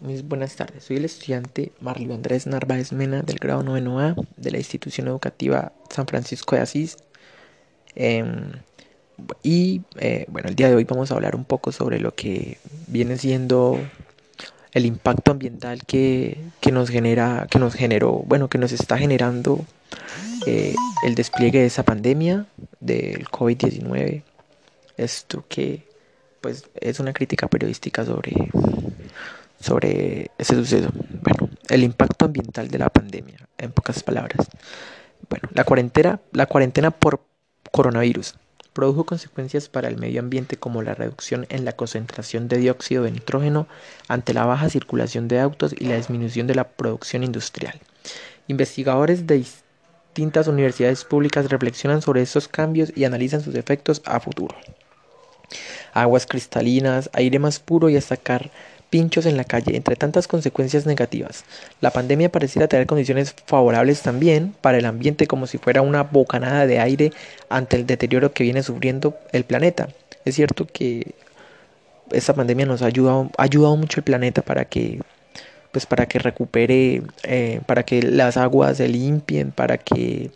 Muy buenas tardes, soy el estudiante Marlio Andrés Narváez Mena del grado 9A de la institución educativa San Francisco de Asís. Em, y eh, bueno, el día de hoy vamos a hablar un poco sobre lo que viene siendo el impacto ambiental que, nos genera, que nos generó, bueno, que nos está generando eh, el despliegue de esa pandemia del COVID-19. Esto que pues es una crítica periodística sobre sobre ese suceso. Bueno, el impacto ambiental de la pandemia, en pocas palabras. Bueno, la cuarentena, la cuarentena por coronavirus produjo consecuencias para el medio ambiente como la reducción en la concentración de dióxido de nitrógeno ante la baja circulación de autos y la disminución de la producción industrial. Investigadores de distintas universidades públicas reflexionan sobre estos cambios y analizan sus efectos a futuro. Aguas cristalinas, aire más puro y hasta pinchos en la calle, entre tantas consecuencias negativas. La pandemia pareciera tener condiciones favorables también para el ambiente como si fuera una bocanada de aire ante el deterioro que viene sufriendo el planeta. Es cierto que esta pandemia nos ha ayudado, ha ayudado mucho el planeta para que pues para que recupere, eh, para que las aguas se limpien, para que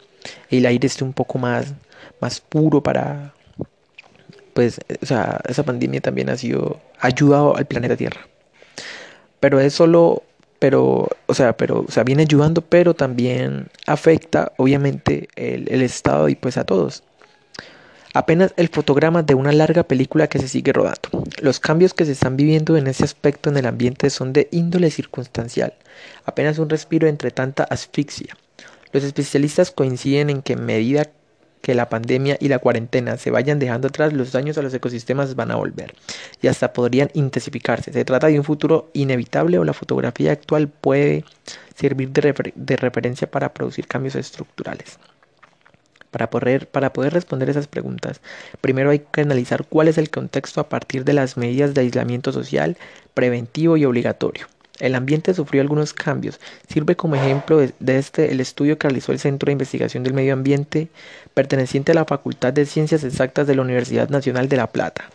el aire esté un poco más, más puro, para pues, o sea, esa pandemia también ha sido, ha ayudado al planeta Tierra pero es solo, pero, o sea, pero, o sea, viene ayudando, pero también afecta, obviamente, el, el estado y pues a todos. Apenas el fotograma de una larga película que se sigue rodando. Los cambios que se están viviendo en ese aspecto en el ambiente son de índole circunstancial, apenas un respiro entre tanta asfixia. Los especialistas coinciden en que medida que la pandemia y la cuarentena se vayan dejando atrás, los daños a los ecosistemas van a volver y hasta podrían intensificarse. Se trata de un futuro inevitable o la fotografía actual puede servir de, referencia para producir cambios estructurales. Para poder, para poder responder esas preguntas, primero hay que analizar cuál es el contexto a partir de las medidas de aislamiento social, preventivo y obligatorio. El ambiente sufrió algunos cambios. Sirve como ejemplo de este el estudio que realizó el Centro de Investigación del Medio Ambiente, perteneciente a la Facultad de Ciencias Exactas de la Universidad Nacional de La Plata,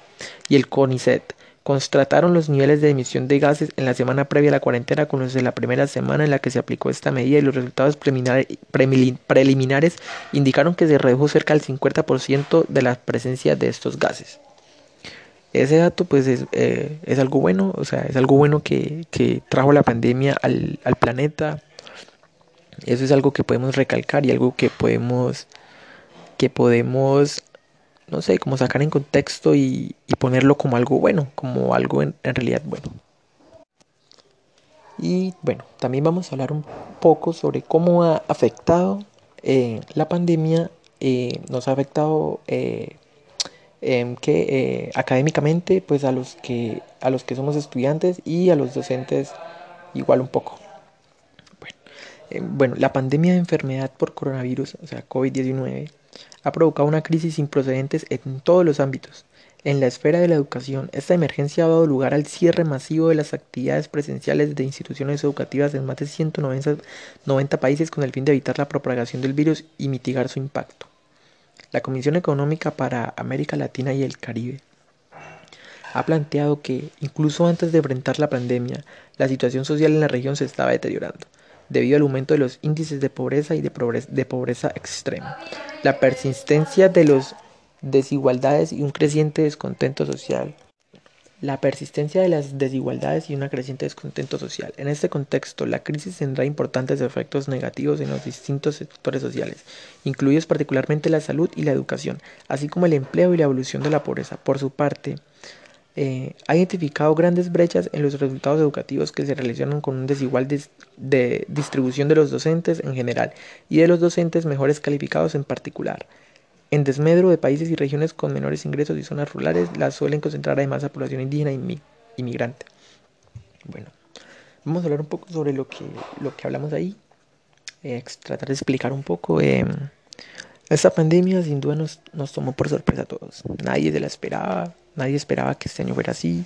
y el CONICET. Constataron los niveles de emisión de gases en la semana previa a la cuarentena con los de la primera semana en la que se aplicó esta medida y los resultados preliminares indicaron que se redujo cerca del 50% de la presencia de estos gases ese dato pues es, eh, es, algo bueno, o sea, es algo bueno que, que trajo la pandemia al, al, planeta. Eso es algo que podemos recalcar y algo que podemos, que podemos, no sé, como sacar en contexto y, y ponerlo como algo bueno, como algo en, en, realidad bueno. Y bueno, también vamos a hablar un poco sobre cómo ha afectado eh, la pandemia, eh, nos ha afectado eh, Em, que eh, académicamente pues a los que a los que somos estudiantes y a los docentes igual un poco bueno, em, bueno la pandemia de enfermedad por coronavirus o sea COVID-19 ha provocado una crisis sin precedentes en todos los ámbitos en la esfera de la educación, esta emergencia ha dado lugar al cierre masivo de las actividades presenciales de instituciones educativas en más de 190 países con el fin de evitar la propagación del virus y mitigar su impacto. La Comisión Económica para América Latina y el Caribe ha planteado que, incluso antes de enfrentar la pandemia, la situación social en la región se estaba deteriorando, debido al aumento de los índices de pobreza y de pobreza, extrema, la persistencia de las desigualdades y un creciente descontento social la persistencia de las desigualdades y una creciente descontento social. En este contexto, la crisis tendrá importantes efectos negativos en los distintos sectores sociales, incluidos particularmente la salud y la educación, así como el empleo y la evolución de la pobreza. Por su parte, eh, ha identificado grandes brechas en los resultados educativos que se relacionan con un desigual de distribución de los docentes en general y de los docentes mejores calificados en particular. En desmedro de países y regiones con menores ingresos y zonas rurales, las suelen concentrar además a población indígena y inmigrante. Bueno, vamos a hablar un poco sobre lo que, lo que hablamos ahí. Eh, tratar de explicar un poco. Eh, esta pandemia sin duda nos, nos tomó por sorpresa a todos. Nadie se la esperaba, nadie esperaba que este año fuera así.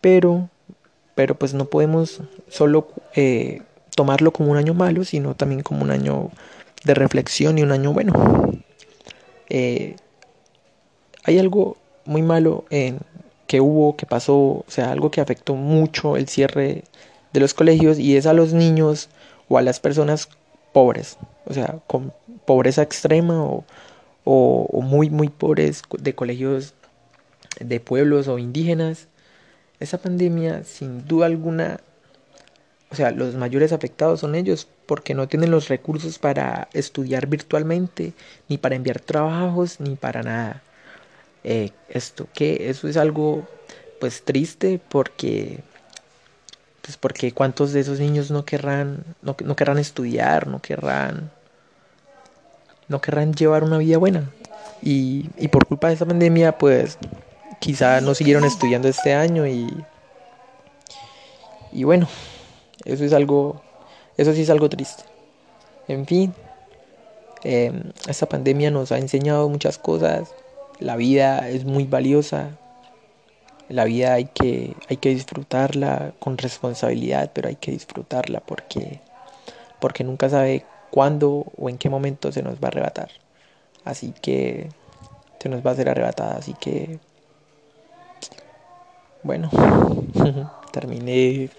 Pero, pero pues no podemos solo eh, tomarlo como un año malo, sino también como un año de reflexión y un año bueno. Eh, hay algo muy malo en, que hubo, que pasó, o sea, algo que afectó mucho el cierre de los colegios y es a los niños o a las personas pobres, o sea, con pobreza extrema o, o, muy, muy pobres de colegios de pueblos o indígenas. Esa pandemia, sin duda alguna, o sea, los mayores afectados son ellos porque no tienen los recursos para estudiar virtualmente, ni para enviar trabajos, ni para nada. Eh, esto que eso es algo pues triste porque pues porque cuántos de esos niños no querrán no, querrán estudiar no querrán no querrán llevar una vida buena y, y por culpa de esa pandemia pues quizá no siguieron estudiando este año y y bueno eso es algo eso sí es algo triste en fin eh, esta pandemia nos ha enseñado muchas cosas la vida es muy valiosa. La vida hay que, hay que disfrutarla con responsabilidad, pero hay que disfrutarla porque, porque nunca sabe cuándo o en qué momento se nos va a arrebatar. Así que se nos va a ser arrebatada. Así que, bueno, terminé